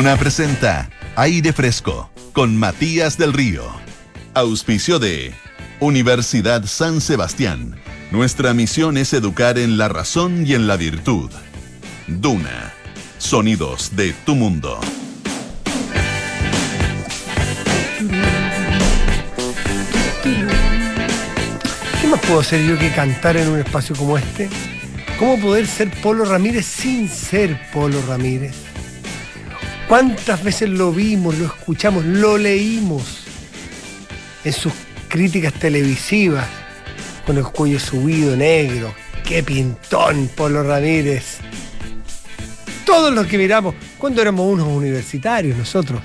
Duna presenta Aire Fresco con Matías del Río. Auspicio de Universidad San Sebastián. Nuestra misión es educar en la razón y en la virtud. Duna. Sonidos de tu mundo. ¿Qué más puedo hacer yo que cantar en un espacio como este? ¿Cómo poder ser Polo Ramírez sin ser Polo Ramírez? ¿Cuántas veces lo vimos, lo escuchamos, lo leímos en sus críticas televisivas con el cuello subido negro? ¡Qué pintón, Polo Ramírez! Todos los que miramos, cuando éramos unos universitarios nosotros,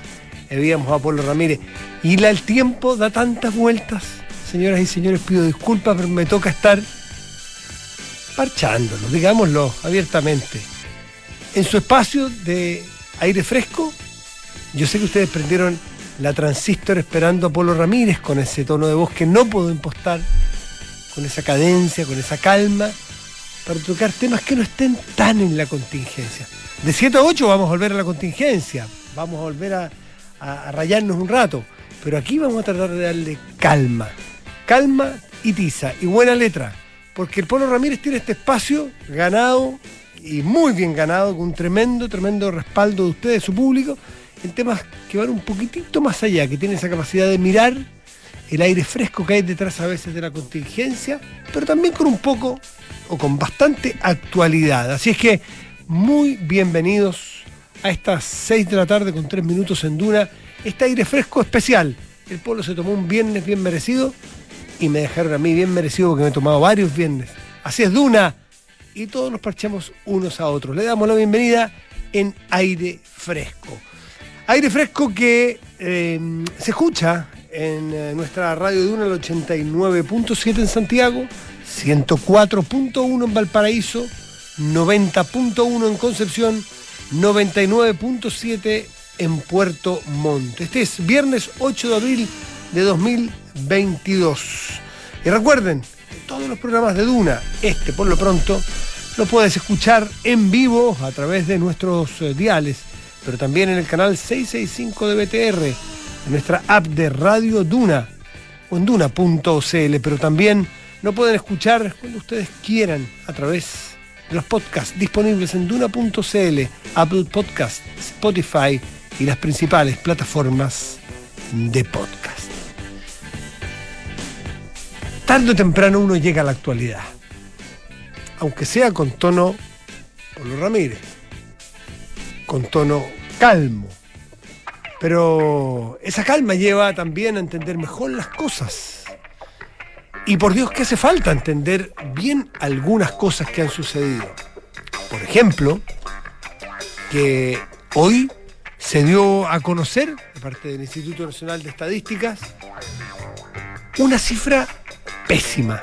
veíamos a Polo Ramírez. Y el tiempo da tantas vueltas. Señoras y señores, pido disculpas, pero me toca estar parchándolo, digámoslo abiertamente. En su espacio de aire fresco, yo sé que ustedes prendieron la transistor esperando a Polo Ramírez con ese tono de voz que no puedo impostar, con esa cadencia, con esa calma, para tocar temas que no estén tan en la contingencia. De 7 a 8 vamos a volver a la contingencia, vamos a volver a, rayarnos un rato, pero aquí vamos a tratar de darle calma, calma y tiza, y buena letra, porque el Polo Ramírez tiene este espacio ganado y muy bien ganado, con un tremendo, tremendo respaldo de ustedes, su público, en temas que van un poquitito más allá, que tienen esa capacidad de mirar el aire fresco que hay detrás a veces de la contingencia, pero también con un poco o con bastante actualidad. Así es que muy bienvenidos a estas 6 de la tarde con 3 minutos en Duna, este aire fresco especial. El pueblo se tomó un viernes bien merecido y me dejaron a mí bien merecido porque me he tomado varios viernes. Así es Duna y todos nos parchamos unos a otros. Le damos la bienvenida en aire fresco. Aire fresco que eh, se escucha en eh, nuestra radio Duna, el 89.7 en Santiago, 104.1 en Valparaíso, 90.1 en Concepción, 99.7 en Puerto Montt. Este es viernes 8 de abril de 2022. Y recuerden, todos los programas de Duna, este por lo pronto, lo puedes escuchar en vivo a través de nuestros eh, diales, pero también en el canal 665 de BTR, en nuestra app de Radio Duna o en duna.cl, pero también lo pueden escuchar cuando ustedes quieran a través de los podcasts disponibles en duna.cl, Apple Podcast, Spotify y las principales plataformas de podcast. Tarde o temprano uno llega a la actualidad, aunque sea con tono Polo Ramírez, con tono calmo, pero esa calma lleva también a entender mejor las cosas. Y por Dios que hace falta entender bien algunas cosas que han sucedido. Por ejemplo, que hoy se dio a conocer, de parte del Instituto Nacional de Estadísticas, una cifra pésima.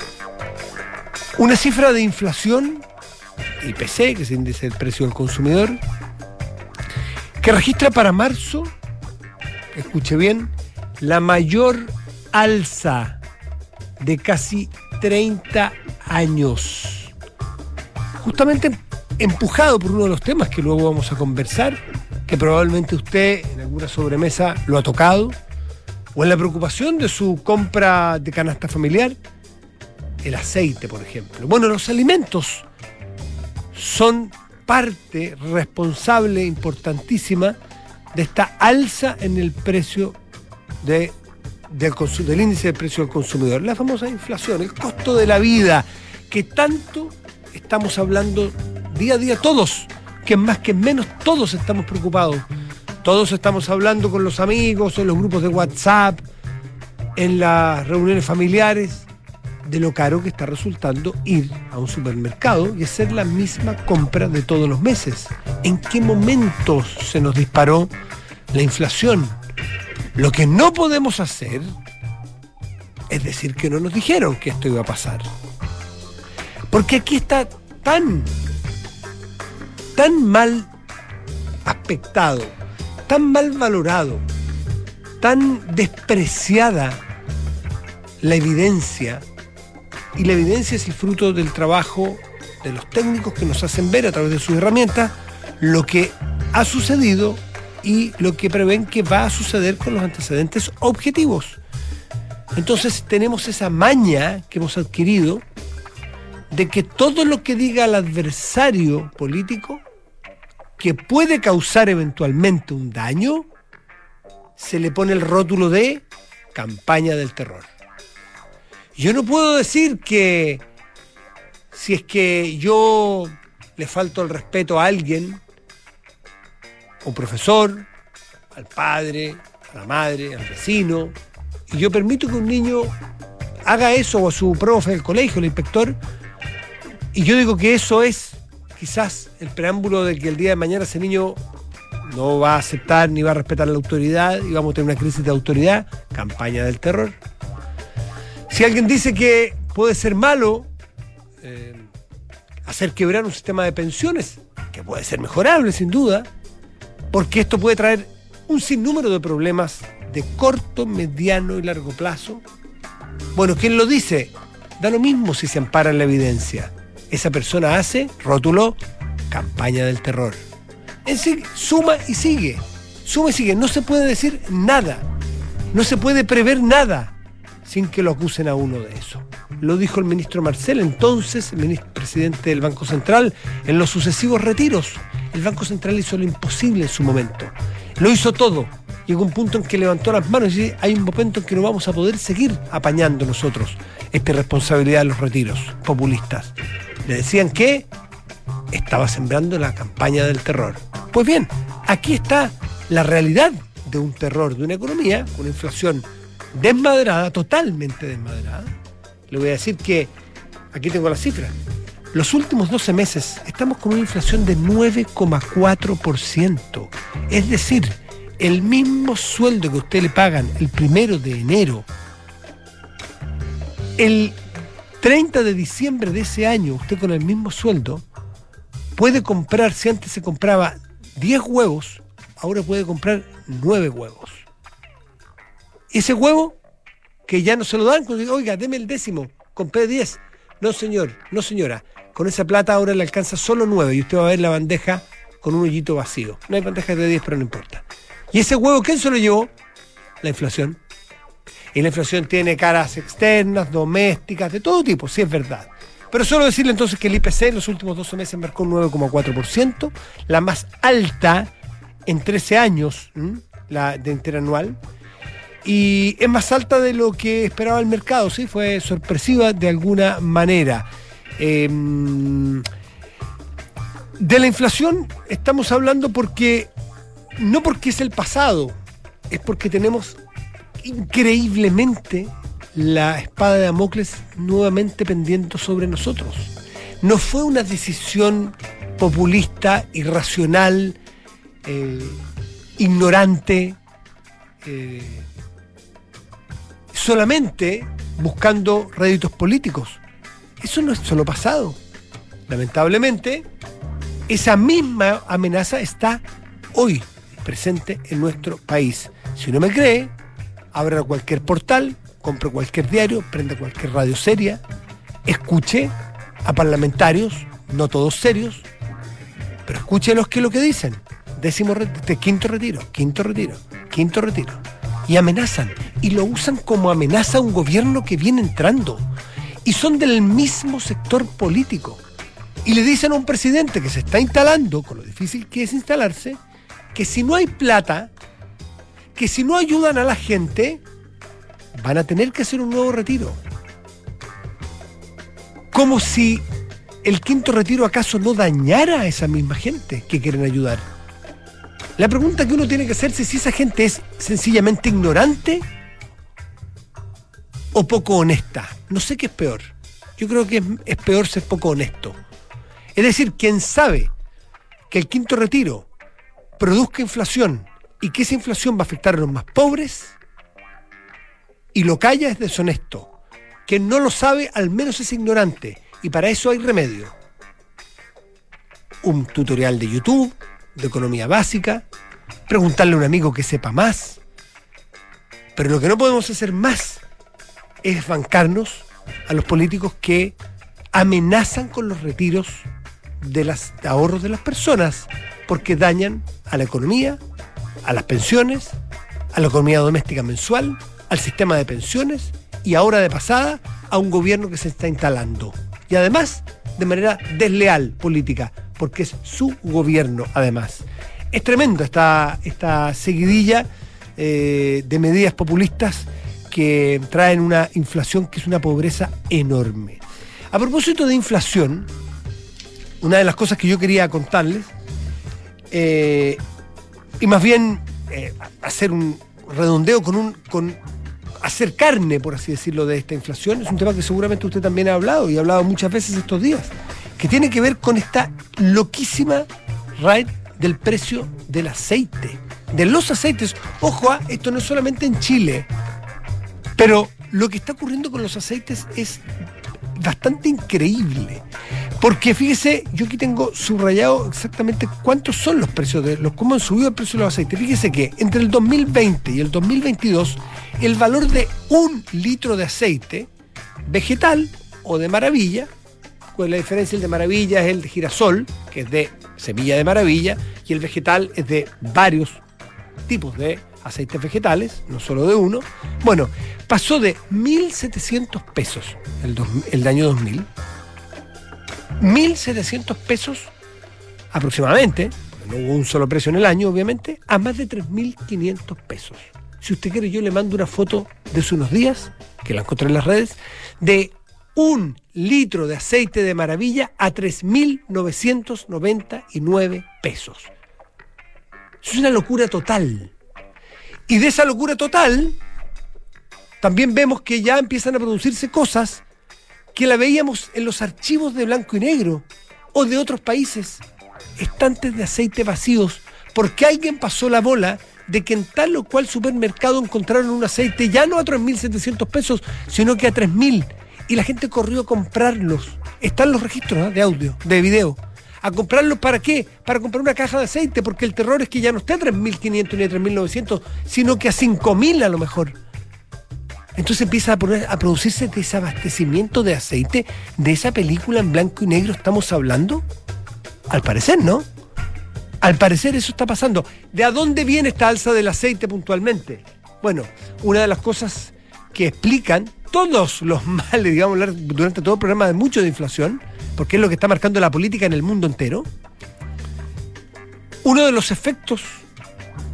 Una cifra de inflación, IPC, que es el índice del precio del consumidor, que registra para marzo, escuche bien, la mayor alza de casi 30 años. Justamente empujado por uno de los temas que luego vamos a conversar, que probablemente usted en alguna sobremesa lo ha tocado, o en la preocupación de su compra de canasta familiar, el aceite, por ejemplo. Bueno, los alimentos son parte responsable importantísima de esta alza en el precio de, del, del, índice de precio del consumidor, la famosa inflación, el costo de la vida, que tanto estamos hablando día a día todos, que más que menos todos estamos preocupados. Todos estamos hablando con los amigos, en los grupos de WhatsApp, en las reuniones familiares, de lo caro que está resultando ir a un supermercado y hacer la misma compra de todos los meses. ¿En qué momento se nos disparó la inflación? Lo que no podemos hacer es decir que no nos dijeron que esto iba a pasar. Porque aquí está tan, tan mal aspectado, tan mal valorado, tan despreciada la evidencia y la evidencia es el fruto del trabajo de los técnicos que nos hacen ver a través de sus herramientas lo que ha sucedido y lo que prevén que va a suceder con los antecedentes objetivos. Entonces tenemos esa maña que hemos adquirido de que todo lo que diga el adversario político que puede causar eventualmente un daño, se le pone el rótulo de campaña del terror. Yo no puedo decir que si es que yo le falto el respeto a alguien, a un profesor, al padre, a la madre, al vecino, y yo permito que un niño haga eso o a su profe del colegio, el inspector, y yo digo que eso es quizás el preámbulo de que el día de mañana ese niño no va a aceptar ni va a respetar la autoridad y vamos a tener una crisis de autoridad, campaña del terror. Si alguien dice que puede ser malo eh, hacer quebrar un sistema de pensiones, que puede ser mejorable sin duda, porque esto puede traer un sinnúmero de problemas de corto, mediano y largo plazo. Bueno, ¿quién lo dice? Da lo mismo si se ampara en la evidencia. Esa persona hace, rótulo, campaña del terror. En sí, suma y sigue. Suma y sigue. No se puede decir nada. No se puede prever nada sin que lo acusen a uno de eso. Lo dijo el ministro Marcel, entonces ministro, presidente del Banco Central, en los sucesivos retiros. El Banco Central hizo lo imposible en su momento. Lo hizo todo. Llegó un punto en que levantó las manos y dice, hay un momento en que no vamos a poder seguir apañando nosotros esta responsabilidad de los retiros populistas. Le decían que estaba sembrando la campaña del terror. Pues bien, aquí está la realidad de un terror, de una economía, con inflación desmadrada, totalmente desmadrada. Le voy a decir que, aquí tengo la cifra, los últimos 12 meses estamos con una inflación de 9,4%. Es decir, el mismo sueldo que usted le pagan el primero de enero, el 30 de diciembre de ese año, usted con el mismo sueldo puede comprar, si antes se compraba 10 huevos, ahora puede comprar 9 huevos ese huevo que ya no se lo dan, oiga, deme el décimo, compré 10. No, señor, no, señora. Con esa plata ahora le alcanza solo 9 y usted va a ver la bandeja con un hoyito vacío. No hay bandeja de 10, pero no importa. ¿Y ese huevo quién se lo llevó? La inflación. Y la inflación tiene caras externas, domésticas, de todo tipo, sí es verdad. Pero solo decirle entonces que el IPC en los últimos 12 meses marcó un 9,4%, la más alta en 13 años, la de interanual, y es más alta de lo que esperaba el mercado, sí, fue sorpresiva de alguna manera. Em, de la inflación estamos hablando porque, no porque es el pasado, es porque tenemos increíblemente la espada de Damocles nuevamente pendiendo sobre nosotros. No fue una decisión populista, irracional, eh, ignorante, eh, solamente buscando réditos políticos. Eso no es solo pasado. Lamentablemente, esa misma amenaza está hoy presente en nuestro país. Si no me cree, abra cualquier portal, compre cualquier diario, prenda cualquier radio seria, escuche a parlamentarios, no todos serios, pero escuche los que lo que dicen. Décimo quinto retiro, quinto retiro, quinto retiro y amenazan. Y lo usan como amenaza a un gobierno que viene entrando. Y son del mismo sector político. Y le dicen a un presidente que se está instalando, con lo difícil que es instalarse, que si no hay plata, que si no ayudan a la gente, van a tener que hacer un nuevo retiro. Como si el quinto retiro acaso no dañara a esa misma gente que quieren ayudar. La pregunta que uno tiene que hacerse es si esa gente es sencillamente ignorante o poco honesta. No sé qué es peor. Yo creo que es, peor ser poco honesto. Es decir, quien sabe que el quinto retiro produzca inflación y que esa inflación va a afectar a los más pobres y lo calla es deshonesto. Quien no lo sabe al menos es ignorante y para eso hay remedio. Un tutorial de YouTube, de economía básica, preguntarle a un amigo que sepa más. Pero lo que no podemos hacer más es bancarnos a los políticos que amenazan con los retiros de los ahorros de las personas porque dañan a la economía a las pensiones, a la economía doméstica mensual, al sistema de pensiones y ahora de pasada a un gobierno que se está instalando. Y además de manera desleal política, porque es su gobierno además. Es tremendo esta, esta seguidilla eh, de medidas populistas que traen una inflación que es una pobreza enorme. A propósito de inflación, una de las cosas que yo quería contarles, eh, y más bien eh, hacer un redondeo con un. Hacer carne, por así decirlo, de esta inflación, es un tema que seguramente usted también ha hablado y ha hablado muchas veces estos días, que tiene que ver con esta loquísima raid del precio del aceite, de los aceites. Ojo, ah, esto no es solamente en Chile, pero lo que está ocurriendo con los aceites es bastante increíble. Porque fíjese, yo aquí tengo subrayado exactamente cuántos son los precios de los, cómo han subido el precio de los aceites. Fíjese que entre el 2020 y el 2022, el valor de un litro de aceite vegetal o de maravilla, pues la diferencia el de maravilla es el de girasol, que es de semilla de maravilla, y el vegetal es de varios tipos de aceites vegetales, no solo de uno. Bueno, pasó de 1.700 pesos el, el año 2000, 1.700 pesos aproximadamente, no hubo un solo precio en el año, obviamente, a más de 3.500 pesos. Si usted quiere, yo le mando una foto de hace unos días, que la encontré en las redes, de un litro de aceite de maravilla a 3.999 pesos. Es una locura total. Y de esa locura total, también vemos que ya empiezan a producirse cosas que la veíamos en los archivos de blanco y negro o de otros países, estantes de aceite vacíos, porque alguien pasó la bola de que en tal o cual supermercado encontraron un aceite ya no a 3.700 pesos, sino que a 3.000. Y la gente corrió a comprarlos. Están los registros ¿eh? de audio, de video a comprarlo para qué? Para comprar una caja de aceite, porque el terror es que ya no esté a 3.500 ni a 3.900, sino que a 5.000 a lo mejor. Entonces empieza a, producirse desabastecimiento de aceite de esa película en blanco y negro estamos hablando. Al parecer, ¿no? Al parecer eso está pasando. ¿De a dónde viene esta alza del aceite puntualmente? Bueno, una de las cosas que explican todos los males, digamos, durante todo el programa de mucho de inflación, porque es lo que está marcando la política en el mundo entero, uno de los efectos,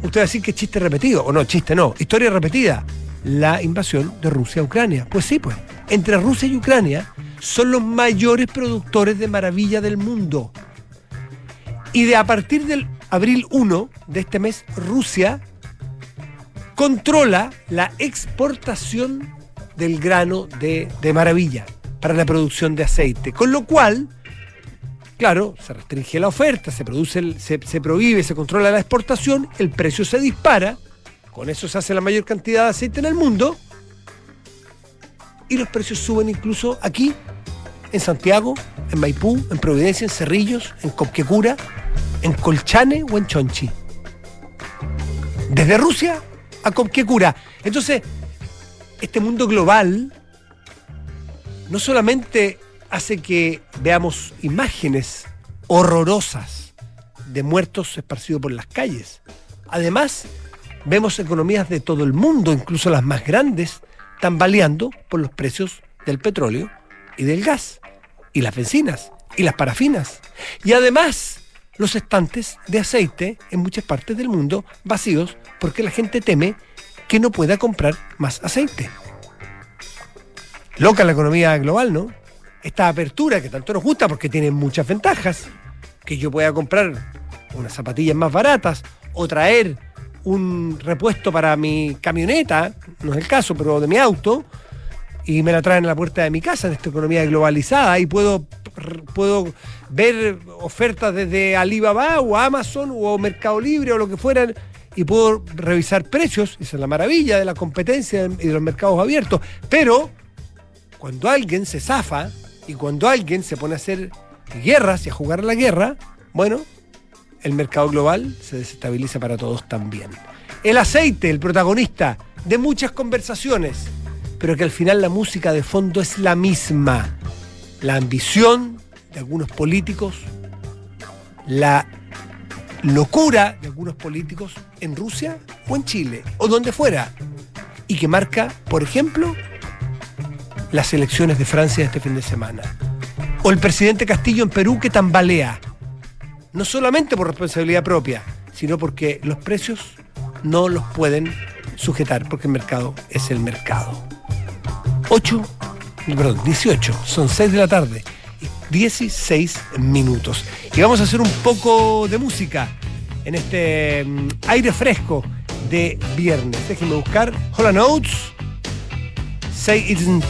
usted va a decir que chiste repetido, o no, chiste no, historia repetida, la invasión de Rusia a Ucrania. Pues sí, pues, entre Rusia y Ucrania son los mayores productores de maravilla del mundo. Y de a partir del abril 1 de este mes, Rusia controla la exportación del grano de, maravilla para la producción de aceite. Con lo cual, claro, se restringe la oferta, se, produce se, prohíbe, se controla la exportación, el precio se dispara, con eso se hace la mayor cantidad de aceite en el mundo, y los precios suben incluso aquí, en Santiago, en Maipú, en Providencia, en Cerrillos, en Copquecura, en Colchane o en Chonchi. Desde Rusia a Copquecura. Entonces, este mundo global no solamente hace que veamos imágenes horrorosas de muertos esparcidos por las calles, además vemos economías de todo el mundo, incluso las más grandes, tambaleando por los precios del petróleo y del gas, y las bencinas, y las parafinas, y además los estantes de aceite en muchas partes del mundo vacíos porque la gente teme que no pueda comprar más aceite. Loca la economía global, ¿no? Esta apertura que tanto nos gusta porque tiene muchas ventajas. Que yo pueda comprar unas zapatillas más baratas o traer un repuesto para mi camioneta, no es el caso, pero de mi auto, y me la traen a la puerta de mi casa en esta economía globalizada y puedo, puedo ver ofertas desde Alibaba o Amazon o Mercado Libre o lo que fueran y puedo revisar precios, esa es la maravilla de la competencia y de los mercados abiertos, pero cuando alguien se zafa y cuando alguien se pone a hacer guerras y a jugar a la guerra, bueno, el mercado global se desestabiliza para todos también. El aceite, el protagonista de muchas conversaciones, pero que al final la música de fondo es la misma. La ambición de algunos políticos, la locura de algunos políticos en Rusia o en Chile o donde fuera y que marca, por ejemplo, las elecciones de Francia este fin de semana. O el presidente Castillo en Perú que tambalea, no solamente por responsabilidad propia, sino porque los precios no los pueden sujetar, porque el mercado es el mercado. 8, perdón, 18, son 6 de la tarde, 16 minutos. Y vamos a hacer un poco de música en este mm, aire fresco de viernes. Déjenme buscar Hola Notes, Say It Isn't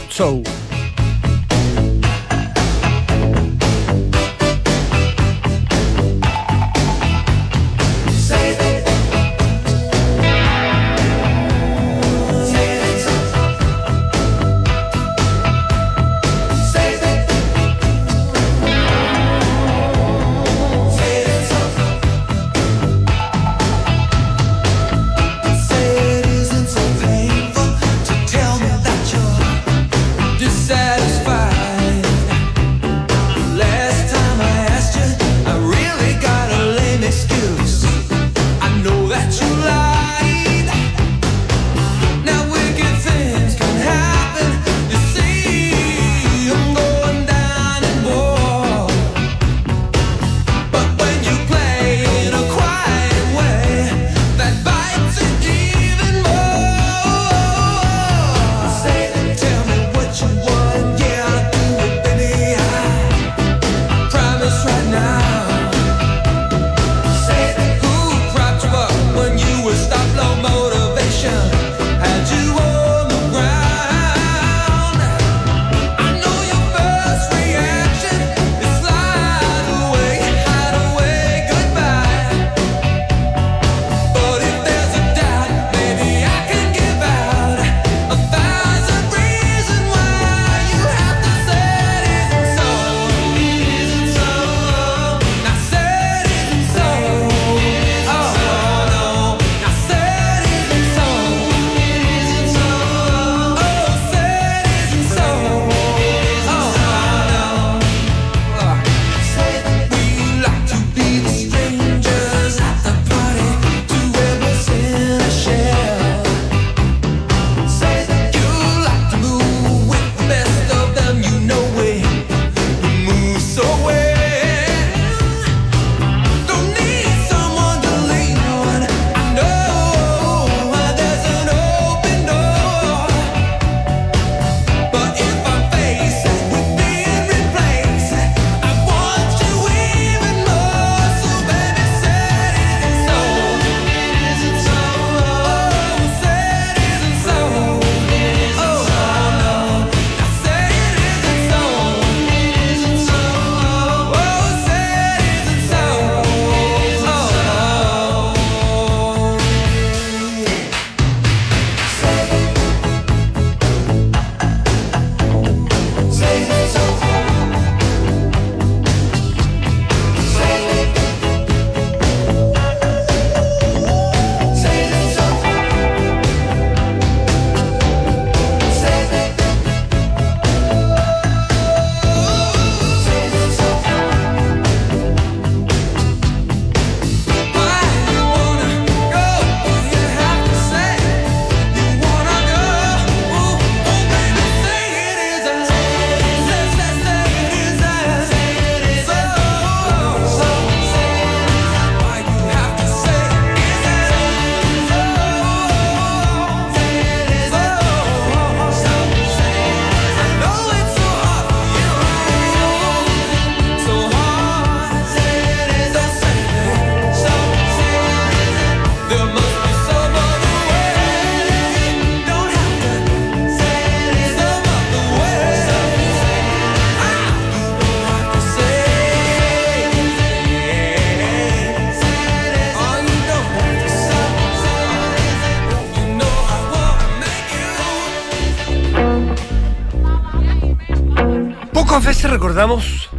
Recordamos.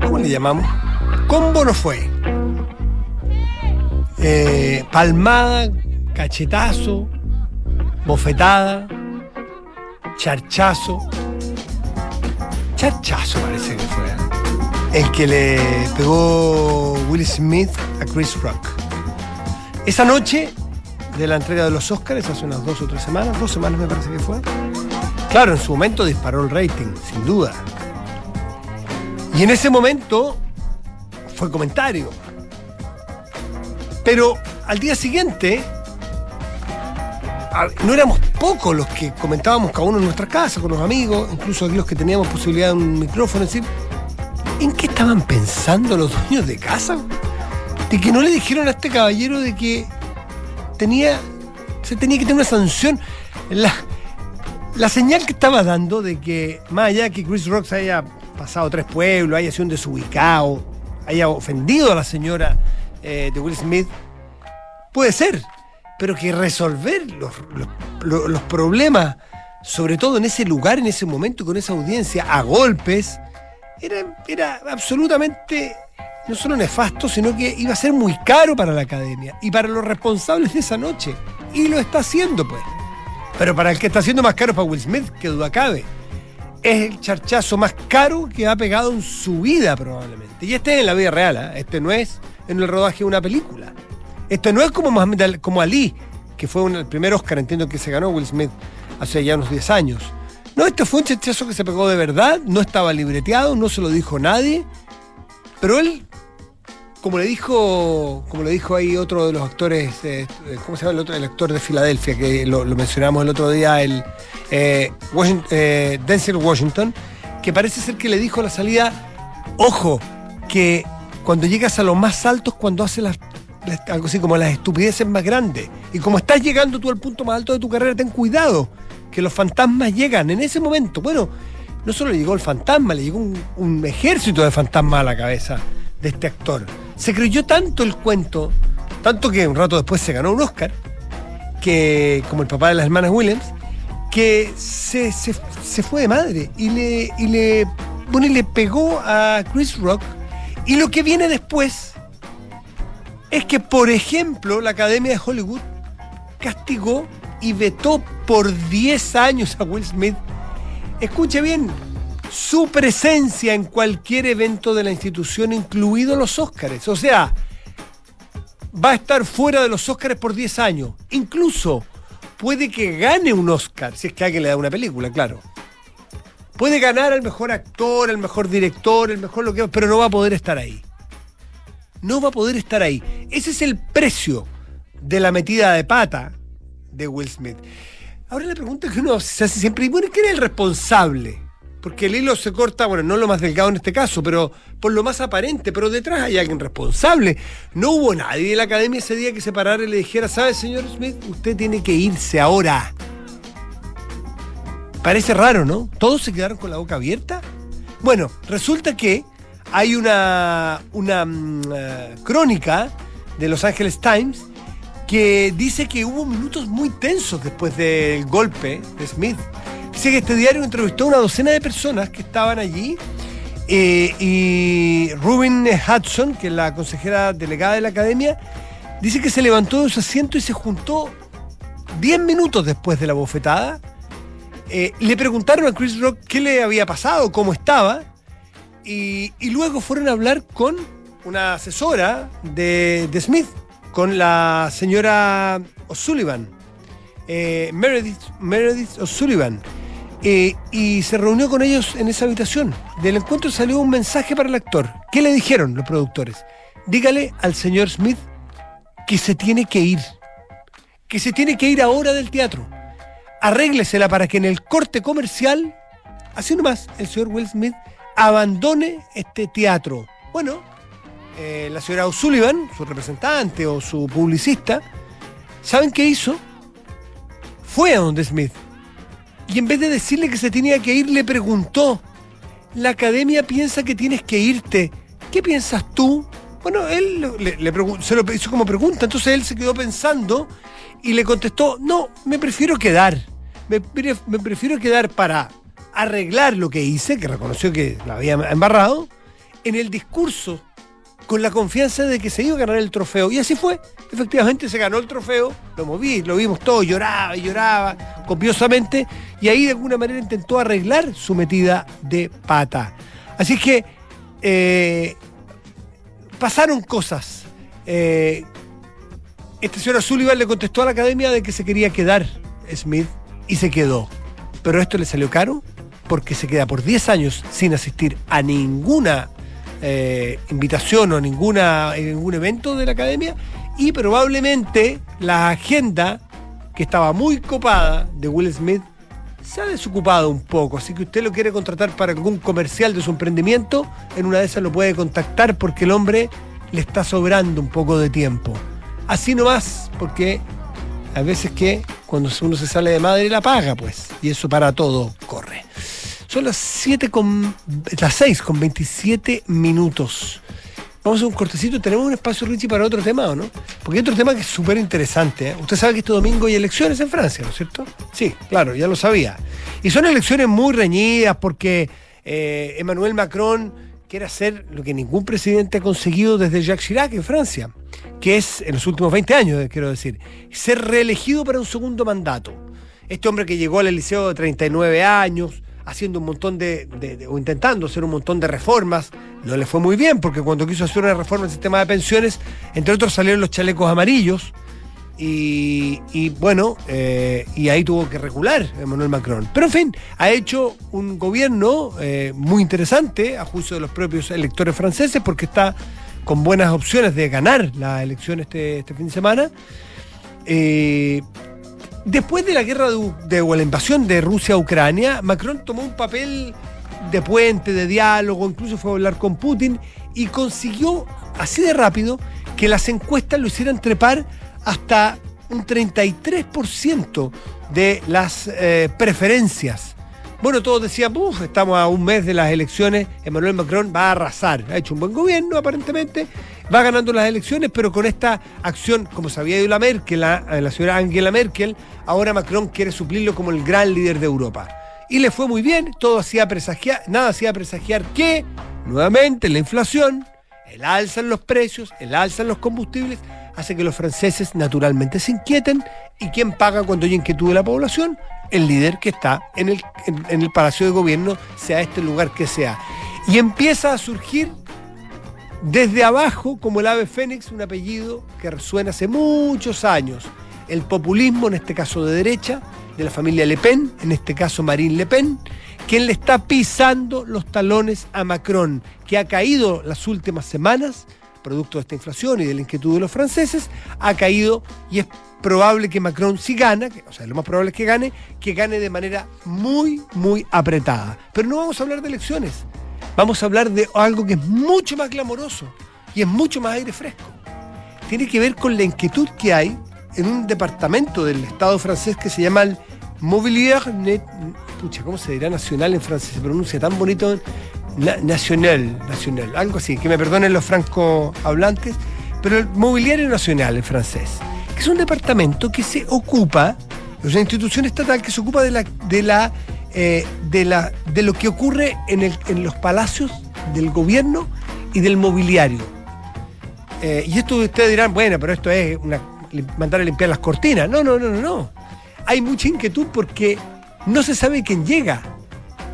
¿Cómo le llamamos? Combo no fue. Eh, palmada, cachetazo, bofetada, charchazo. Charchazo parece que fue. ¿eh? El que le pegó Will Smith a Chris Rock. Esa noche de la entrega de los Oscars, hace unas dos o tres semanas, dos semanas me parece que fue. Claro, en su momento disparó el rating, sin duda. Y en ese momento fue comentario. Pero al día siguiente, no éramos pocos los que comentábamos cada uno en nuestra casa, con los amigos, incluso aquellos que teníamos posibilidad de un micrófono, decir, ¿en qué estaban pensando los dueños de casa? De que no le dijeron a este caballero de que tenía, se tenía que tener una sanción. La, la señal que estaba dando de que, más allá de que Chris Rock haya pasado tres pueblos, haya sido un desubicado, haya ofendido a la señora eh, de Will Smith, puede ser, pero que resolver los, los, problemas, sobre todo en ese lugar, en ese momento, con esa audiencia, a golpes, era, era absolutamente no solo nefasto, sino que iba a ser muy caro para la academia y para los responsables de esa noche. Y lo está haciendo, pues. Pero para el que está haciendo más caro para Will Smith, que duda cabe. Es el charchazo más caro que ha pegado en su vida, probablemente. Y este es en la vida real, ¿eh? este no es en el rodaje de una película. Esto no es como, como Ali, que fue el primer Oscar, entiendo que se ganó Will Smith hace ya unos 10 años. No, este fue un chachazo que se pegó de verdad, no estaba libreteado, no se lo dijo nadie, pero él como le dijo, como le dijo ahí otro de los actores, eh, ¿cómo se llama el otro? El actor de Filadelfia, que lo, mencionamos el otro día, el eh, eh, Denzel Washington, que parece ser que le dijo a la salida, ojo, que cuando llegas a los más altos, cuando haces algo así como las estupideces más grandes, y como estás llegando tú al punto más alto de tu carrera, ten cuidado, que los fantasmas llegan en ese momento. Bueno, no solo le llegó el fantasma, le llegó un ejército de fantasmas a la cabeza de este actor. Se creyó tanto el cuento, tanto que un rato después se ganó un Oscar, que, como el papá de las hermanas Williams, que se, fue de madre y le, y le, bueno, y le pegó a Chris Rock. Y lo que viene después es que, por ejemplo, la Academia de Hollywood castigó y vetó por 10 años a Will Smith. Escuche bien, su presencia en cualquier evento de la institución, incluidos los Óscares. O sea, va a estar fuera de los Óscares por 10 años. Incluso puede que gane un Óscar, si es que alguien le da una película, claro. Puede ganar al mejor actor, al mejor director, el mejor lo que pero no va a poder estar ahí. No va a poder estar ahí. Ese es el precio de la metida de pata de Will Smith. Ahora la pregunta que uno se hace siempre, bueno, ¿quién es el responsable? Porque el hilo se corta, bueno, no lo más delgado en este caso, pero por lo más aparente, pero detrás hay alguien responsable. No hubo nadie de la academia ese día que se parara y le dijera, ¿sabe, señor Smith? Usted tiene que irse ahora. Parece raro, ¿no? ¿Todos se quedaron con la boca abierta? Bueno, resulta que hay una, una mm, eh, crónica de Los Angeles Times que dice que hubo minutos muy tensos después del golpe de Smith Dice que este diario entrevistó a una docena de personas que estaban allí eh, y Ruben Hudson, que es la consejera delegada de la academia, dice que se levantó de su asiento y se juntó 10 minutos después de la bofetada. Eh, le preguntaron a Chris Rock qué le había pasado, cómo estaba, y, luego fueron a hablar con una asesora de, Smith, con la señora O'Sullivan, eh, Meredith, Meredith O'Sullivan. Eh, y se reunió con ellos en esa habitación. Del encuentro salió un mensaje para el actor. ¿Qué le dijeron los productores? Dígale al señor Smith que se tiene que ir. Que se tiene que ir ahora del teatro. Arréglesela para que en el corte comercial, así nomás, el señor Will Smith abandone este teatro. Bueno, eh, la señora O'Sullivan, su representante o su publicista, ¿saben qué hizo? Fue a donde Smith y en vez de decirle que se tenía que ir, le preguntó, la academia piensa que tienes que irte, ¿qué piensas tú? Bueno, él le, se lo hizo como pregunta, entonces él se quedó pensando y le contestó, no, me prefiero quedar, me, me prefiero quedar para arreglar lo que hice, que reconoció que la había embarrado, en el discurso con la confianza de que se iba a ganar el trofeo. Y así fue. Efectivamente se ganó el trofeo, lo moví, lo vimos todo, lloraba y lloraba copiosamente, y ahí de alguna manera intentó arreglar su metida de pata. Así que, eh, pasaron cosas. Eh, este señor Sullivan le contestó a la academia de que se quería quedar Smith y se quedó. Pero esto le salió caro porque se queda por 10 años sin asistir a ninguna eh, invitación o ninguna, ningún evento de la academia y probablemente la agenda que estaba muy copada de Will Smith se ha desocupado un poco, así que usted lo quiere contratar para algún comercial de su emprendimiento, en una de esas lo puede contactar porque el hombre le está sobrando un poco de tiempo. Así nomás, porque a veces que cuando uno se sale de madre la paga, pues, y eso para todo corre. Son las 7 con las 6 con 27 minutos. Vamos a un cortecito, tenemos un espacio Richie para otro tema, ¿o no? Porque hay otro tema que es súper interesante. ¿eh? Usted sabe que este domingo hay elecciones en Francia, ¿no es cierto? Sí, claro, ya lo sabía. Y son elecciones muy reñidas porque eh, Emmanuel Macron quiere hacer lo que ningún presidente ha conseguido desde Jacques Chirac en Francia, que es, en los últimos 20 años, quiero decir, ser reelegido para un segundo mandato. Este hombre que llegó al liceo de 39 años, haciendo un montón de, o intentando hacer un montón de reformas. No le fue muy bien porque cuando quiso hacer una reforma el sistema de pensiones, entre otros salieron los chalecos amarillos. Y, bueno, eh, y ahí tuvo que regular Emmanuel Macron. Pero en fin, ha hecho un gobierno eh, muy interesante a juicio de los propios electores franceses porque está con buenas opciones de ganar la elección este, este fin de semana. Eh, Después de la guerra de, o la invasión de Rusia a Ucrania, Macron tomó un papel de puente, de diálogo, incluso fue a hablar con Putin y consiguió así de rápido que las encuestas lo hicieran trepar hasta un 33% de las eh, preferencias bueno, todos decían, estamos a un mes de las elecciones, Emmanuel Macron va a arrasar. Ha hecho un buen gobierno, aparentemente, va ganando las elecciones, pero con esta acción, como se había ido la Merkel, la, la señora Angela Merkel, ahora Macron quiere suplirlo como el gran líder de Europa. Y le fue muy bien, todo hacía presagiar, nada hacía presagiar que, nuevamente, la inflación, el alza en los precios, el alza en los combustibles, hace que los franceses naturalmente se inquieten. ¿Y quién paga cuando hay inquietud de la población? El líder que está en el, en, el Palacio de Gobierno, sea este lugar que sea. Y empieza a surgir desde abajo, como el ave fénix, un apellido que resuena hace muchos años. El populismo, en este caso de derecha, de la familia Le Pen, en este caso Marine Le Pen, quien le está pisando los talones a Macron, que ha caído las últimas semanas, producto de esta inflación y de la inquietud de los franceses, ha caído y es probable que Macron si gana, o sea, lo más probable es que gane, que gane de manera muy, muy apretada. Pero no vamos a hablar de elecciones, vamos a hablar de algo que es mucho más glamoroso y es mucho más aire fresco. Tiene que ver con la inquietud que hay en un departamento del Estado francés que se llama el Mobilier, pucha, ¿cómo se dirá nacional en francés? Se pronuncia tan bonito, nacional, nacional, algo así, que me perdonen los franco hablantes, pero el mobiliario nacional en francés es un departamento que se ocupa, es una institución estatal que se ocupa de la, de la, eh, de la, de lo que ocurre en los palacios del gobierno y del mobiliario. Eh, y esto ustedes dirán, bueno, pero esto es una, mandar a limpiar las cortinas. No, no, no, no, no. Hay mucha inquietud porque no se sabe quién llega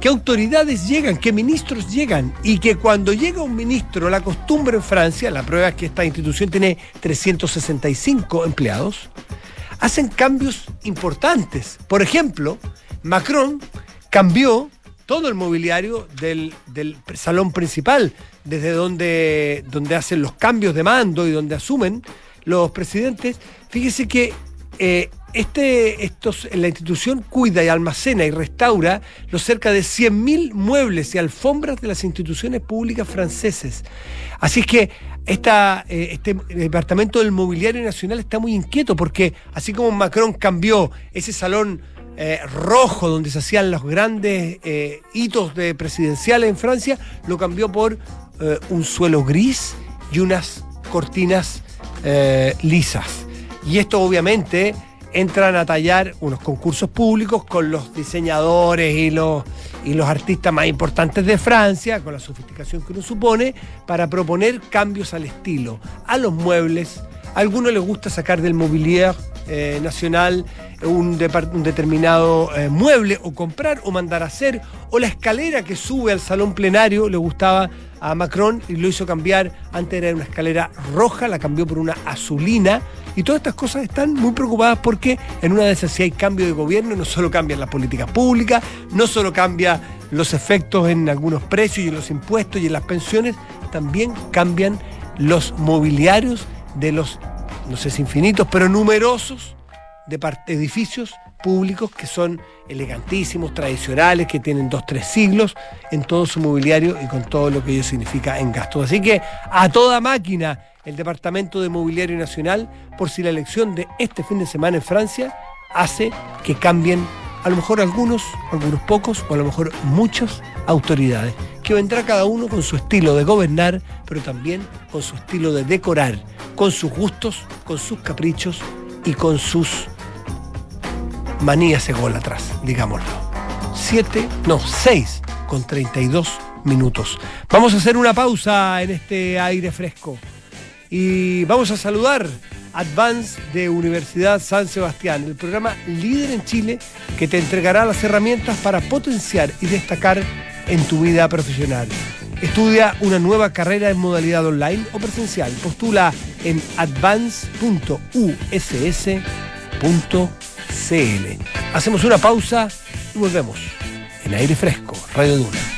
qué autoridades llegan, qué ministros llegan, y que cuando llega un ministro, la costumbre en Francia, la prueba es que esta institución tiene 365 empleados, hacen cambios importantes. Por ejemplo, Macron cambió todo el mobiliario del, salón principal, desde donde, donde hacen los cambios de mando y donde asumen los presidentes. Fíjese que eh, este, estos, la institución cuida y almacena y restaura los cerca de 100.000 muebles y alfombras de las instituciones públicas franceses. Así es que eh, este departamento del mobiliario nacional está muy inquieto porque así como Macron cambió ese salón eh, rojo donde se hacían los grandes eh, hitos de presidenciales en Francia, lo cambió por un suelo gris y unas cortinas lisas. Y esto obviamente entran a tallar unos concursos públicos con los diseñadores y los, y los artistas más importantes de Francia, con la sofisticación que uno supone, para proponer cambios al estilo, a los muebles. A algunos les gusta sacar del mobilier eh, nacional un, determinado eh, mueble o comprar o mandar a hacer, o la escalera que sube al salón plenario le gustaba a Macron y lo hizo cambiar, antes era una escalera roja, la cambió por una azulina, y todas estas cosas están muy preocupadas porque en una de esas si hay cambio de gobierno, no solo cambian las políticas públicas, no solo cambia los efectos en algunos precios y en los impuestos y en las pensiones, también cambian los mobiliarios de los, no sé si infinitos, pero numerosos de edificios públicos que son elegantísimos, tradicionales, que tienen dos, tres siglos en todo su mobiliario y con todo lo que ello significa en gastos. Así que a toda máquina el Departamento de Mobiliario Nacional por si la elección de este fin de semana en Francia hace que cambien a lo mejor algunos, algunos pocos o a lo mejor muchas autoridades, que vendrá cada uno con su estilo de gobernar, pero también con su estilo de decorar, con sus gustos, con sus caprichos y con sus manías atrás, digámoslo. Siete, no, seis con 32 minutos. Vamos a hacer una pausa en este aire fresco y vamos a saludar Advance de Universidad San Sebastián, el programa líder en Chile que te entregará las herramientas para potenciar y destacar en tu vida profesional. Estudia una nueva carrera en modalidad online o presencial. Postula en advance.uss.cl. Hacemos una pausa y volvemos en aire fresco, Radio Duna.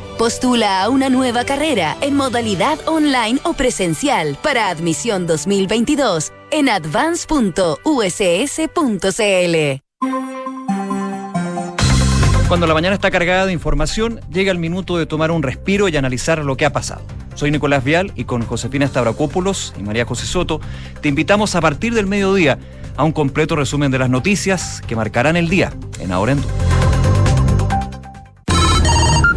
Postula a una nueva carrera en modalidad online o presencial para admisión 2022 en advance.uss.cl. Cuando la mañana está cargada de información, llega el minuto de tomar un respiro y analizar lo que ha pasado. Soy Nicolás Vial y con Josefina Stavrakopoulos y María José Soto te invitamos a partir del mediodía a un completo resumen de las noticias que marcarán el día en Ahora en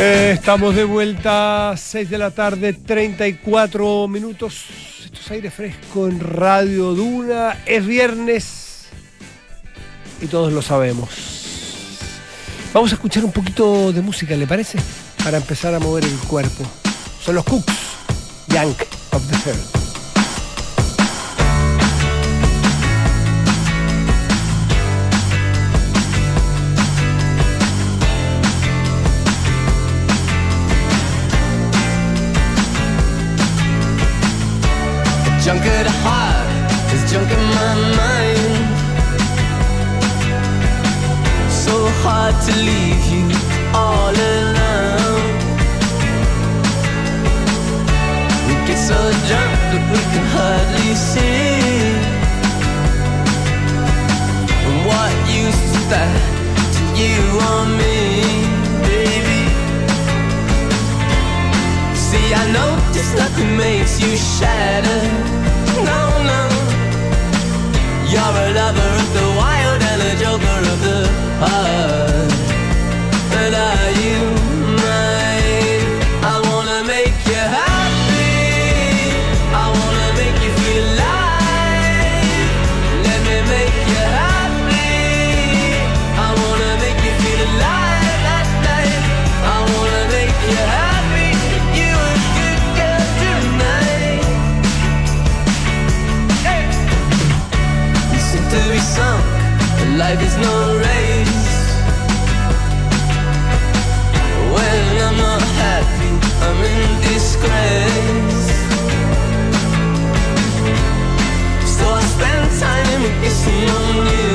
Eh, estamos de vuelta, 6 de la tarde, 34 minutos. Esto es aire fresco en Radio Duna. Es viernes y todos lo sabemos. Vamos a escuchar un poquito de música, ¿le parece? Para empezar a mover el cuerpo. Son los Cooks, Yank of the Heart. Junk at heart is junk in my mind. So hard to leave you all alone. We get so drunk that we can hardly see. And what use is that to you or me, See, I notice nothing makes you shatter no, no. You're a lover of the wild and a joker of the heart. But are you? Disgrace. So I spend time kissing on you.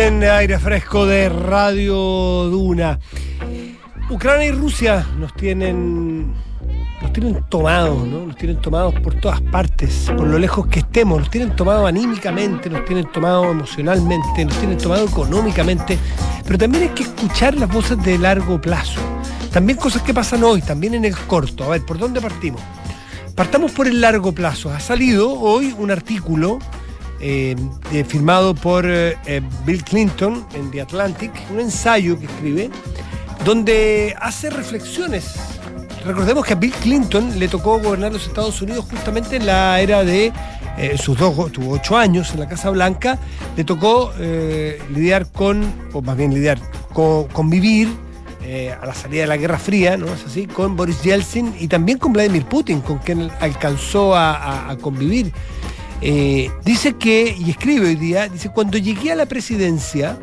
Cooks, aquí en aire fresco de Radio Duna. Ucrania y Rusia nos tienen. Nos tienen tomados, ¿no? Nos tienen tomados por todas partes, por lo lejos que estemos, nos tienen tomado anímicamente, nos tienen tomado emocionalmente, nos tienen tomado económicamente, pero también hay que escuchar las voces de largo plazo. También cosas que pasan hoy, también en el corto. A ver, ¿por dónde partimos? Partamos por el largo plazo. Ha salido hoy un artículo eh, firmado por eh, eh, Bill Clinton en The Atlantic, un ensayo que escribe, donde hace reflexiones. Recordemos que a Bill Clinton le tocó gobernar los Estados Unidos justamente en la era de sus dos, tuvo ocho años en la Casa Blanca, le tocó lidiar con, o más bien lidiar, co- convivir a la salida de la Guerra Fría, ¿no es así? Con Boris Yeltsin y también con Vladimir Putin, con quien alcanzó a convivir. Eh, dice que, y escribe hoy día, dice, cuando llegué a la presidencia,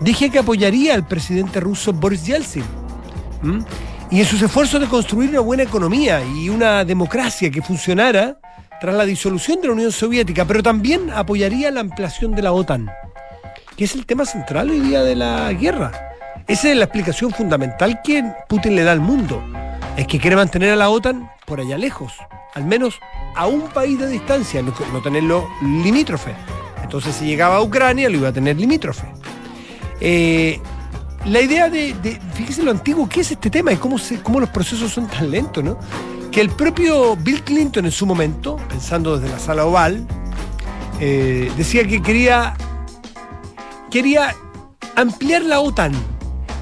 dije que apoyaría al presidente ruso Boris Yeltsin. Y en sus esfuerzos de construir una buena economía y una democracia que funcionara tras la disolución de la Unión Soviética, pero también apoyaría la ampliación de la OTAN, que es el tema central hoy día de la guerra. Esa es la explicación fundamental que Putin le da al mundo. Es que quiere mantener a la OTAN por allá lejos, al menos a un país de distancia, no, tenerlo limítrofe. Entonces si llegaba a Ucrania lo iba a tener limítrofe. Eh, la idea de, de- fíjese lo antiguo que es este tema y cómo, cómo los procesos son tan lentos, ¿no? Que el propio Bill Clinton en su momento, pensando desde la sala oval, eh, decía que quería, quería ampliar la OTAN.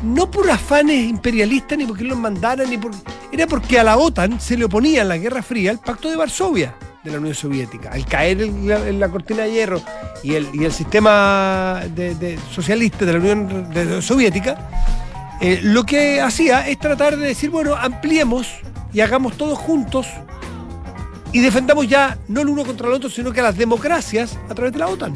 No por afanes imperialistas ni porque los mandaran, ni por, era porque a la OTAN se le oponía en la Guerra Fría el Pacto de Varsovia de la Unión Soviética. Al caer en la, cortina de hierro y el, sistema de- socialista de la Unión Soviética, eh, lo que hacía es tratar de decir, bueno, ampliemos y hagamos todos juntos y defendamos ya no el uno contra el otro, sino que a las democracias a través de la OTAN.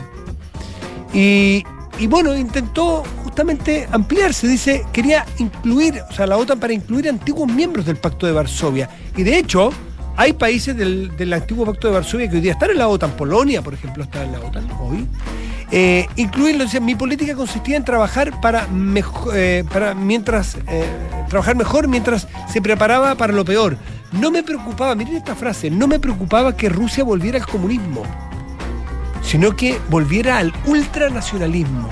Y, y bueno, intentó justamente ampliarse, dice, quería incluir, o sea, la OTAN para incluir antiguos miembros del Pacto de Varsovia. Y de hecho, hay países del, del antiguo Pacto de Varsovia que hoy día están en la OTAN, Polonia, por ejemplo, está en la OTAN hoy. Eh, incluirlo, dice, mi política consistía en trabajar para, eh, mientras eh, trabajar mejor mientras se preparaba para lo peor. No me preocupaba, miren esta frase, no me preocupaba que Rusia volviera al comunismo sino que volviera al ultranacionalismo.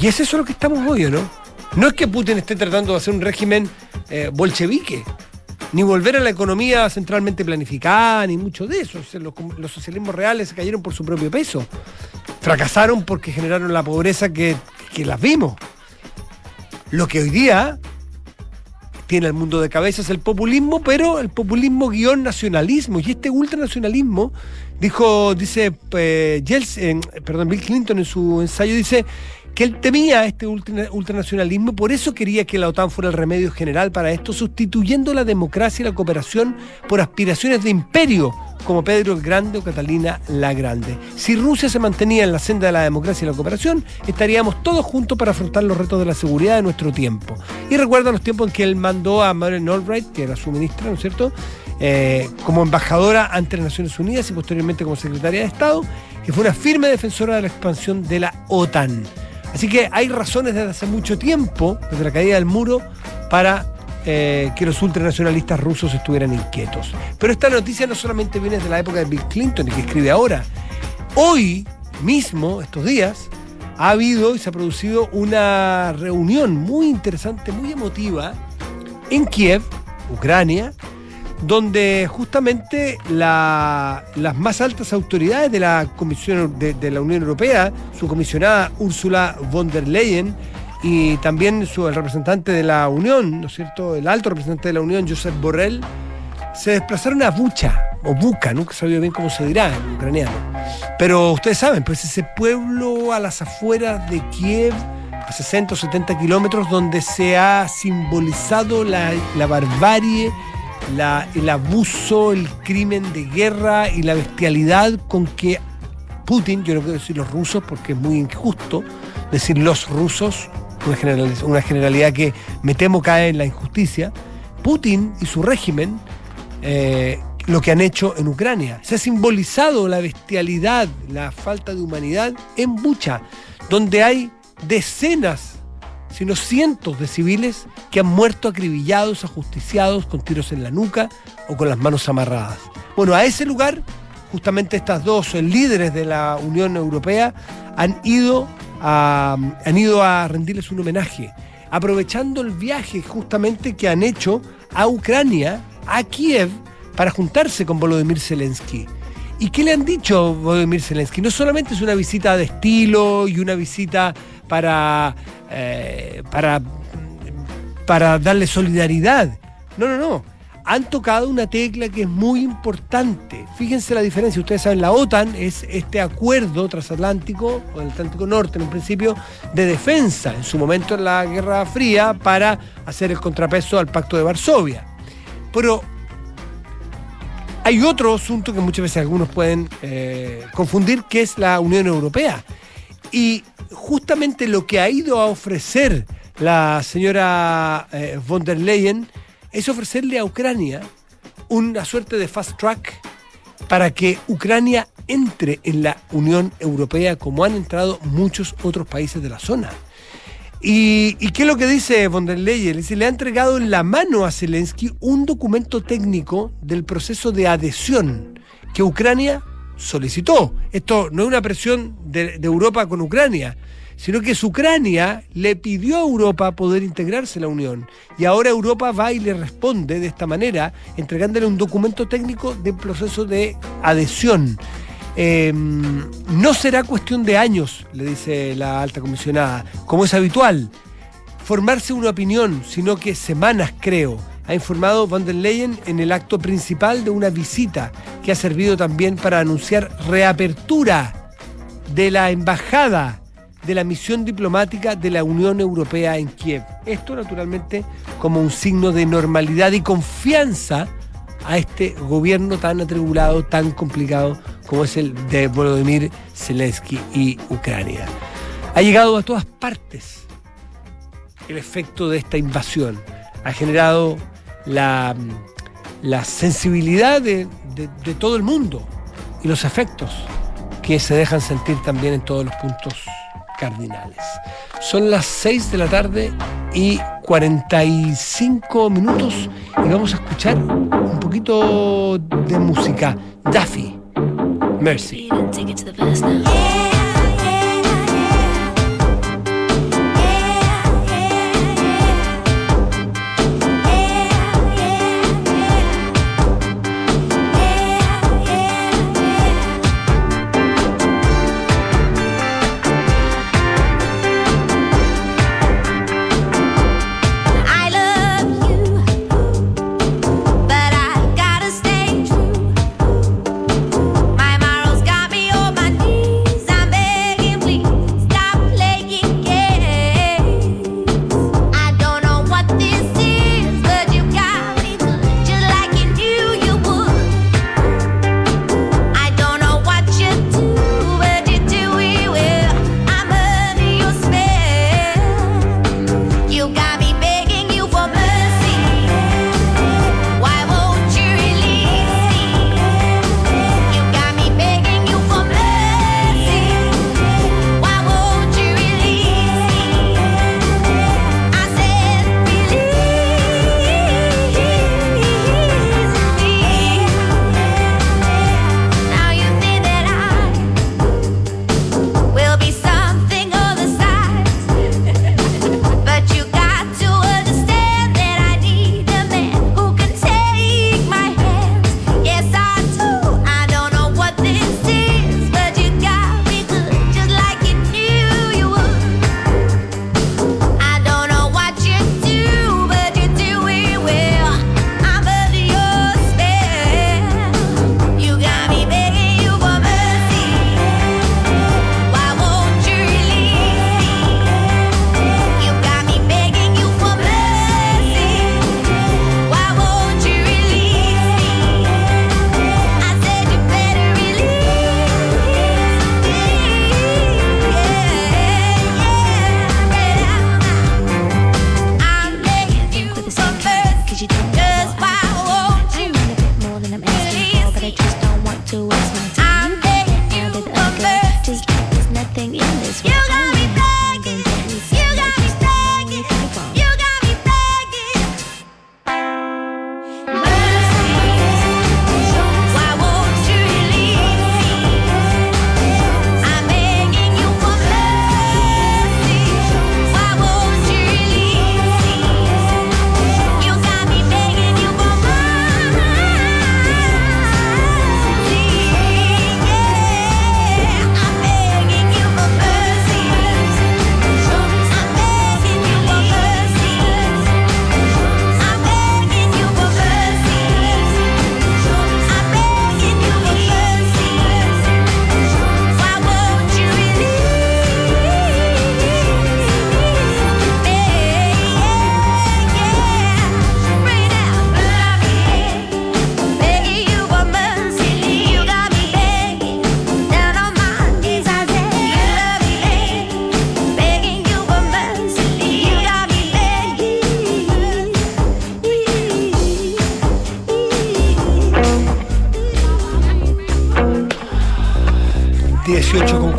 Y es eso lo que estamos hoy, ¿o ¿no? No es que Putin esté tratando de hacer un régimen eh, bolchevique, ni volver a la economía centralmente planificada, ni mucho de eso. Los socialismos reales se cayeron por su propio peso. Fracasaron porque generaron la pobreza que, que las vimos. Lo que hoy día tiene el mundo de cabeza es el populismo, pero el populismo guion nacionalismo. Y este ultranacionalismo, dijo, dice eh, Yeltsin, eh, perdón, Bill Clinton en su ensayo, dice que él temía este ultra- ultranacionalismo por eso quería que la OTAN fuera el remedio general para esto, sustituyendo la democracia y la cooperación por aspiraciones de imperio, como Pedro el Grande o Catalina la Grande. Si Rusia se mantenía en la senda de la democracia y la cooperación, estaríamos todos juntos para afrontar los retos de la seguridad de nuestro tiempo. Y recuerda los tiempos en que él mandó a Madeleine Albright, que era su ministra, ¿no es cierto?, Eh, como embajadora ante las Naciones Unidas y posteriormente como secretaria de Estado, que fue una firme defensora de la expansión de la OTAN. Así que hay razones desde hace mucho tiempo, desde la caída del muro, para eh, que los ultranacionalistas rusos estuvieran inquietos. Pero esta noticia no solamente viene de la época de Bill Clinton y que escribe ahora. Hoy mismo, estos días, ha habido y se ha producido una reunión muy interesante, muy emotiva, en Kiev, Ucrania, donde justamente la- las más altas autoridades de la Comisión de, de la Unión Europea, su comisionada Ursula von der Leyen y también su, el representante de la Unión, ¿no es cierto? El alto representante de la Unión, Josep Borrell, se desplazaron a Bucha, o Buca, nunca sabía bien cómo se dirá en ucraniano. Pero ustedes saben, pues ese pueblo a las afueras de Kiev, a 60 o 70 kilómetros, donde se ha simbolizado la, la barbarie el abuso, el crimen de guerra y la bestialidad con que Putin, yo no quiero decir los rusos porque es muy injusto decir los rusos, una generalidad que me temo cae en la injusticia, Putin y su régimen, eh, lo que han hecho en Ucrania. Se ha simbolizado la bestialidad, la falta de humanidad en Bucha, donde hay decenas, sino cientos de civiles que han muerto acribillados, ajusticiados, con tiros en la nuca o con las manos amarradas. Bueno, a ese lugar, justamente estas dos eh, líderes de la Unión Europea han ido a, han ido a rendirles un homenaje, aprovechando el viaje justamente que han hecho a Ucrania, a Kiev, para juntarse con Volodymyr Zelensky. ¿Y qué le han dicho a Volodymyr Zelensky? No solamente es una visita de estilo y una visita para, eh, para, para darle solidaridad. No, no, no. Han tocado una tecla que es muy importante. Fíjense la diferencia. Ustedes saben, la OTAN es este acuerdo transatlántico, o del Atlántico Norte en un principio, de defensa, en su momento en la Guerra Fría, para hacer el contrapeso al Pacto de Varsovia. Pero hay otro asunto que muchas veces algunos pueden eh, confundir, que es la Unión Europea. Y justamente lo que ha ido a ofrecer la señora eh, von der Leyen es ofrecerle a Ucrania una suerte de fast track para que Ucrania entre en la Unión Europea como han entrado muchos otros países de la zona. ¿Y, qué es lo que dice von der Leyen? Le ha entregado en la mano a Zelensky un documento técnico del proceso de adhesión que Ucrania solicitó. Esto no es una presión de, de Europa con Ucrania, sino que es Ucrania le pidió a Europa poder integrarse en la Unión. Y ahora Europa va y le responde de esta manera, entregándole un documento técnico del proceso de adhesión. Eh, no será cuestión de años, le dice la alta comisionada, como es habitual, formarse una opinión, sino que semanas, creo. Ha informado von der Leyen en el acto principal de una visita que ha servido también para anunciar reapertura de la embajada de la misión diplomática de la Unión Europea en Kiev. Esto naturalmente como un signo de normalidad y confianza a este gobierno tan atribulado, tan complicado como es el de Volodymyr Zelensky y Ucrania. Ha llegado a todas partes el efecto de esta invasión. Ha generado la, la sensibilidad de, de- todo el mundo y los efectos que se dejan sentir también en todos los puntos cardinales. Son las 6 de la tarde y 45 minutos y vamos a escuchar un poquito de música. Daffy, Mercy.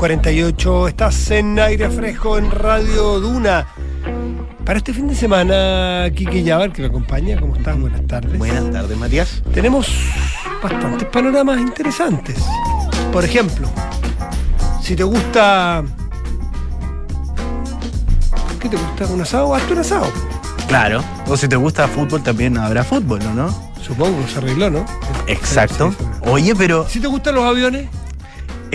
48. Estás en aire fresco en Radio Duna. Para este fin de semana, Kike Yabar, que me acompaña. ¿Cómo estás? Buenas tardes. Buenas tardes, Matías. Tenemos bastantes panoramas interesantes. Por ejemplo, si te gusta. ¿Qué te gusta? ¿Un asado? Hazte un asado. Claro. O si te gusta fútbol, también habrá fútbol, ¿o ¿no? Supongo, se arregló, ¿no? Exacto. Oye, pero Si te gustan los aviones,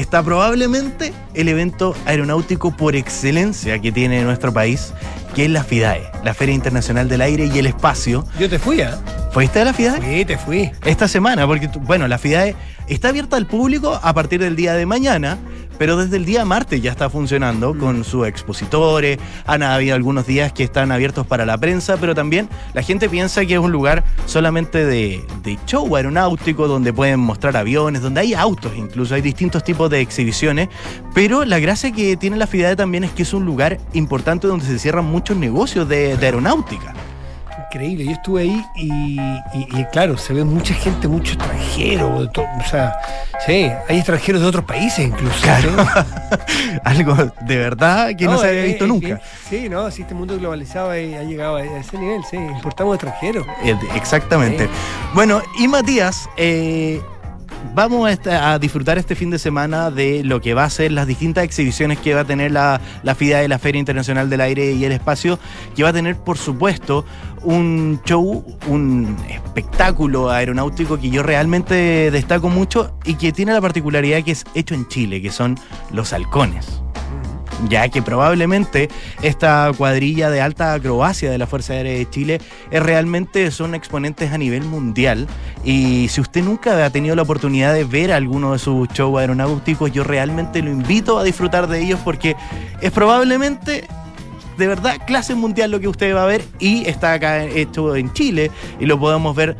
está probablemente el evento aeronáutico por excelencia que tiene nuestro país, que es la FIDAE, la Feria Internacional del Aire y el Espacio. yo te fui, ¿ah? ¿Fuiste a la FIDAE? Sí, te fui. Esta semana, porque, bueno, la FIDAE está abierta al público a partir del día de mañana, pero desde el día martes ya está funcionando con sus expositores. Han habido algunos días que están abiertos para la prensa, pero también la gente piensa que es un lugar solamente de, de show aeronáutico, donde pueden mostrar aviones, donde hay autos incluso, hay distintos tipos de exhibiciones. Pero la gracia que tiene la FIDAE también es que es un lugar importante donde se cierran muchos negocios de, de aeronáutica. Increíble, yo estuve ahí y, y- y claro, se ve mucha gente, mucho extranjero, to- o sea, sí, hay extranjeros de otros países incluso. Claro. ¿sí? Algo de verdad que no, se había visto nunca. sí, no, si este mundo globalizado ha, llegado a ese nivel, sí, importamos extranjeros. Eh, Exactamente. Sí. Bueno, y Matías, eh, vamos a, disfrutar este fin de semana de lo que va a ser las distintas exhibiciones que va a tener la, la de la Feria Internacional del Aire y el Espacio, que va a tener, por supuesto, un show, un espectáculo aeronáutico que yo realmente destaco mucho y que tiene la particularidad que es hecho en Chile, que son los halcones ya que probablemente esta cuadrilla de alta acrobacia de la Fuerza Aérea de Chile es realmente son exponentes a nivel mundial. Y si usted nunca ha tenido la oportunidad de ver alguno de sus shows aeronáuticos, yo realmente lo invito a disfrutar de ellos porque es probablemente de verdad clase mundial lo que usted va a ver y está acá hecho en Chile y lo podemos ver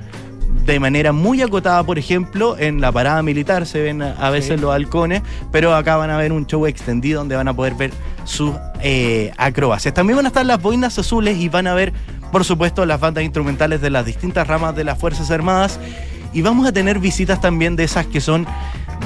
de manera muy acotada, por ejemplo, en la parada militar se ven a veces Sí. los halcones, pero acá van a ver un show extendido donde van a poder ver sus eh, acrobacias. También van a estar las boinas azules y van a ver, por supuesto, las bandas instrumentales de las distintas ramas de las Fuerzas Armadas y vamos a tener visitas también de esas que son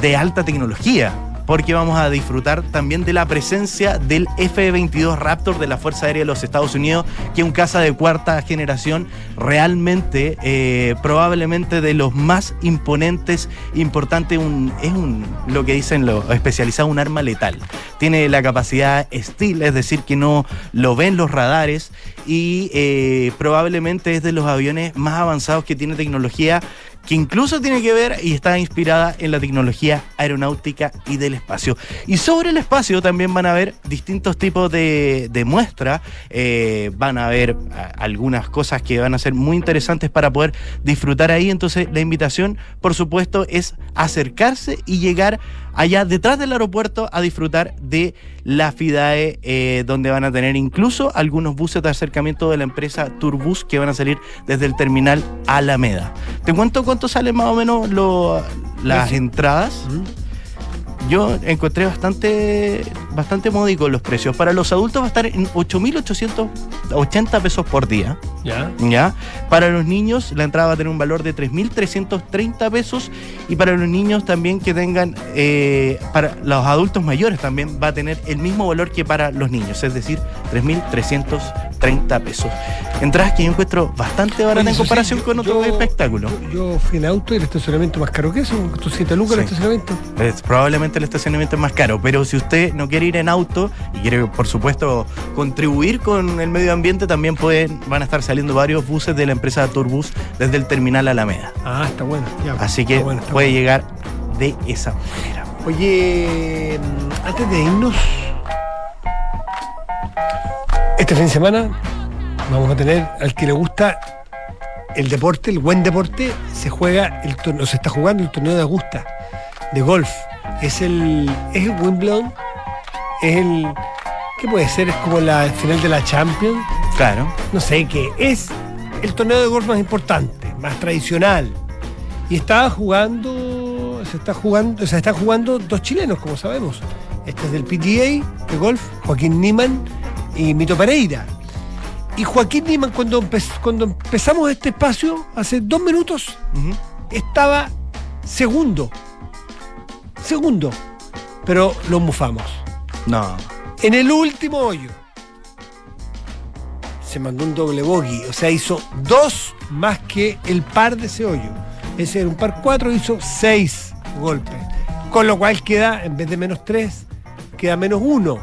de alta tecnología. Porque vamos a disfrutar también de la presencia del F-22 Raptor de la Fuerza Aérea de los Estados Unidos, que es un caza de cuarta generación, realmente, eh, probablemente de los más imponentes, importante, un, es un, lo que dicen los especializados, un arma letal. Tiene la capacidad STIL, es decir, que no lo ven los radares y eh, probablemente es de los aviones más avanzados que tiene tecnología que incluso tiene que ver y está inspirada en la tecnología aeronáutica y del espacio. Y sobre el espacio también van a ver distintos tipos de, de muestras, eh, van a a- algunas cosas que van a ser muy interesantes para poder disfrutar ahí. Entonces la invitación, por supuesto, es acercarse y llegar allá detrás del aeropuerto a disfrutar de la FIDAE, eh, donde van a tener incluso algunos buses de acercamiento de la empresa Turbus que van a salir desde el terminal Alameda. Te cuento cuánto salen más o menos lo- las entradas. Yo encontré bastante, bastante módicos los precios. Para los adultos va a estar en 8.880 pesos por día. Ya. ¿ya? Para los niños la entrada va a tener un valor de 3.330 pesos y para los niños también que tengan, eh, para los adultos mayores también va a tener el mismo valor que para los niños, es decir, 3.330 pesos. Entradas que yo encuentro bastante baratas en sí, comparación yo- con otros espectáculos. Yo, yo fui en auto y el estacionamiento más caro que eso, costó 7 lucas el estacionamiento. Es- probablemente el estacionamiento es más caro, pero si usted no quiere ir en auto y quiere, por supuesto, contribuir con el medio ambiente, también pueden, van a estar saliendo varios buses de la empresa Turbus desde el terminal Alameda. Ah, está bueno. ya, Así que bueno, puede bueno. llegar de esa manera. Oye, antes de irnos, este fin de semana vamos a tener al que le gusta el deporte, el buen deporte, se juega el torneo, se está jugando el torneo de Augusta de golf. Es el, es el Wimbledon, es el, ¿qué puede ser? Es como la final de la Champions, Claro. no sé qué, es el torneo de golf más importante, más tradicional. Y estaba jugando, se está jugando, se están jugando dos chilenos, como sabemos. Este es del PTA de golf, Joaquín Niman y Mito Pereira. Y Joaquín Niman, cuando, empe- cuando empezamos este espacio, hace dos minutos, estaba segundo. Segundo. pero lo mufamos. No. En el último hoyo se mandó un doble bogey, o sea, hizo dos más que el par de ese hoyo. Ese era un par cuatro, hizo seis golpes. Con lo cual queda, en vez de menos tres, queda menos uno.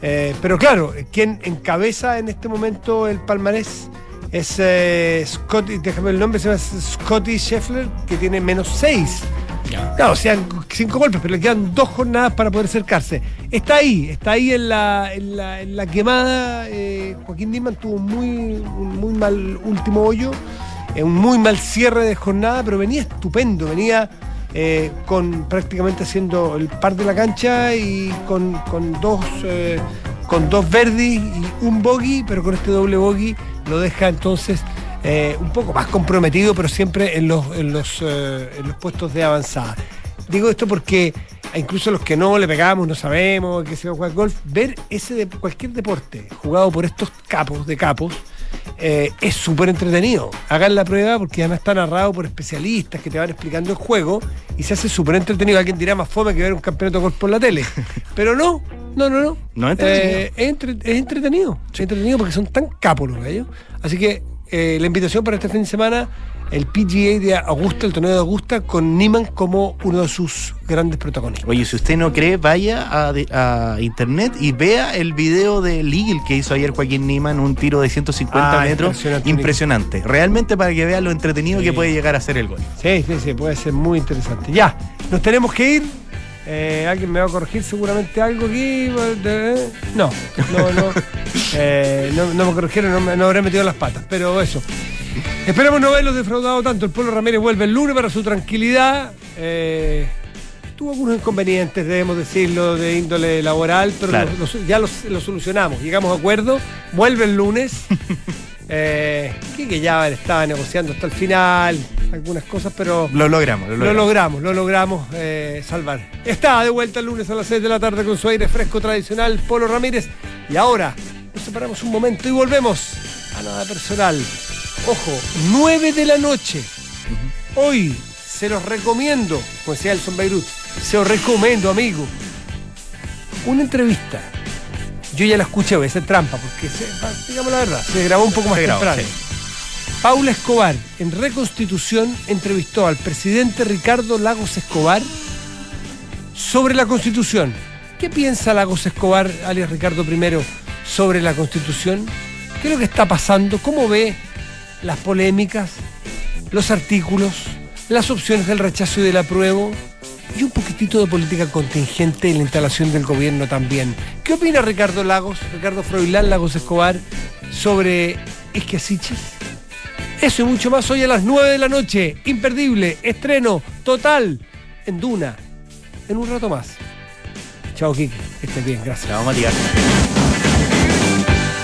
Eh, pero claro, quien encabeza en este momento el palmarés es eh, Scotty, déjame el nombre, se llama Scotty Scheffler, que tiene menos seis. Claro, o sea, cinco golpes, pero le quedan dos jornadas para poder acercarse. Está ahí, está ahí en la, en la, en la quemada. eh, Joaquín Diman tuvo muy, un muy mal último hoyo, eh, un muy mal cierre de jornada, pero venía estupendo, venía eh, con prácticamente haciendo el par de la cancha y con, con dos con dos verdis y un bogey, pero con este doble bogey lo deja entonces eh, un poco más comprometido, pero siempre en los, en los, eh, en los puestos de avanzada. Digo esto porque incluso los que no le pegamos, no sabemos que se va a jugar golf, ver ese de cualquier deporte jugado por estos capos de capos eh, es súper entretenido. Hagan la prueba porque además está narrado por especialistas que te van explicando el juego y se hace súper entretenido. Alguien dirá más fome que ver un campeonato de golf por la tele. Pero no, no, no, no. No es entretenido. Eh, es, entre- es entretenido. Es entretenido porque son tan capos los gallos. Así que eh, la invitación para este fin de semana, el PGA de Augusta, el torneo de Augusta, con Niman como uno de sus grandes protagonistas. Oye, si usted no cree, vaya a, internet y vea el video de Legal que hizo ayer Joaquín Niman, un tiro de 150 Ah, metros. impresionante, Impresionante. Realmente para que vea lo entretenido que puede llegar a ser el gol. Sí, sí, sí, puede ser muy interesante. Ya, nos tenemos que ir. Eh, Alguien me va a corregir seguramente algo aquí. eh, No, no, no. Eh, no, no me corrigieron, no, me, no habré metido las patas, pero eso. Esperemos no haberlos defraudado tanto. El pueblo Ramírez vuelve el lunes para su tranquilidad. Eh, tuvo algunos inconvenientes, debemos decirlo, de índole laboral, pero Claro. ya los, los solucionamos. Llegamos a acuerdo. Vuelve el lunes. Eh, que, que ya estaba negociando hasta el final algunas cosas, pero Lo logramos, lo lo logramos. logramos, lo logramos eh, salvar. Está de vuelta el lunes a las 6 de la tarde con su aire fresco tradicional, Polo Ramírez. Y ahora nos separamos un momento y volvemos a nada personal. Ojo, 9 de la noche. Hoy se los recomiendo, como decía Elson Beirut, se los recomiendo, amigo. Una entrevista. Yo ya la escuché, voy a hacer trampa, porque se- digamos la verdad, se grabó un poco más grabó, temprano. Paula Escobar, en Reconstitución, entrevistó al presidente Ricardo Lagos Escobar sobre la Constitución. ¿Qué piensa Lagos Escobar, alias Ricardo I, sobre la Constitución? ¿Qué es lo que está pasando? ¿Cómo ve las polémicas, los artículos, las opciones del rechazo y del apruebo? Y un poquitito de política contingente en la instalación del gobierno también. ¿Qué opina Ricardo Lagos, Ricardo Froilán Lagos Escobar, sobre Esquiasiches? Eso y mucho más hoy a las 9 de la noche. Imperdible, estreno total en Duna. En un rato más. Chao. Que estés bien, gracias. Chao, Matías.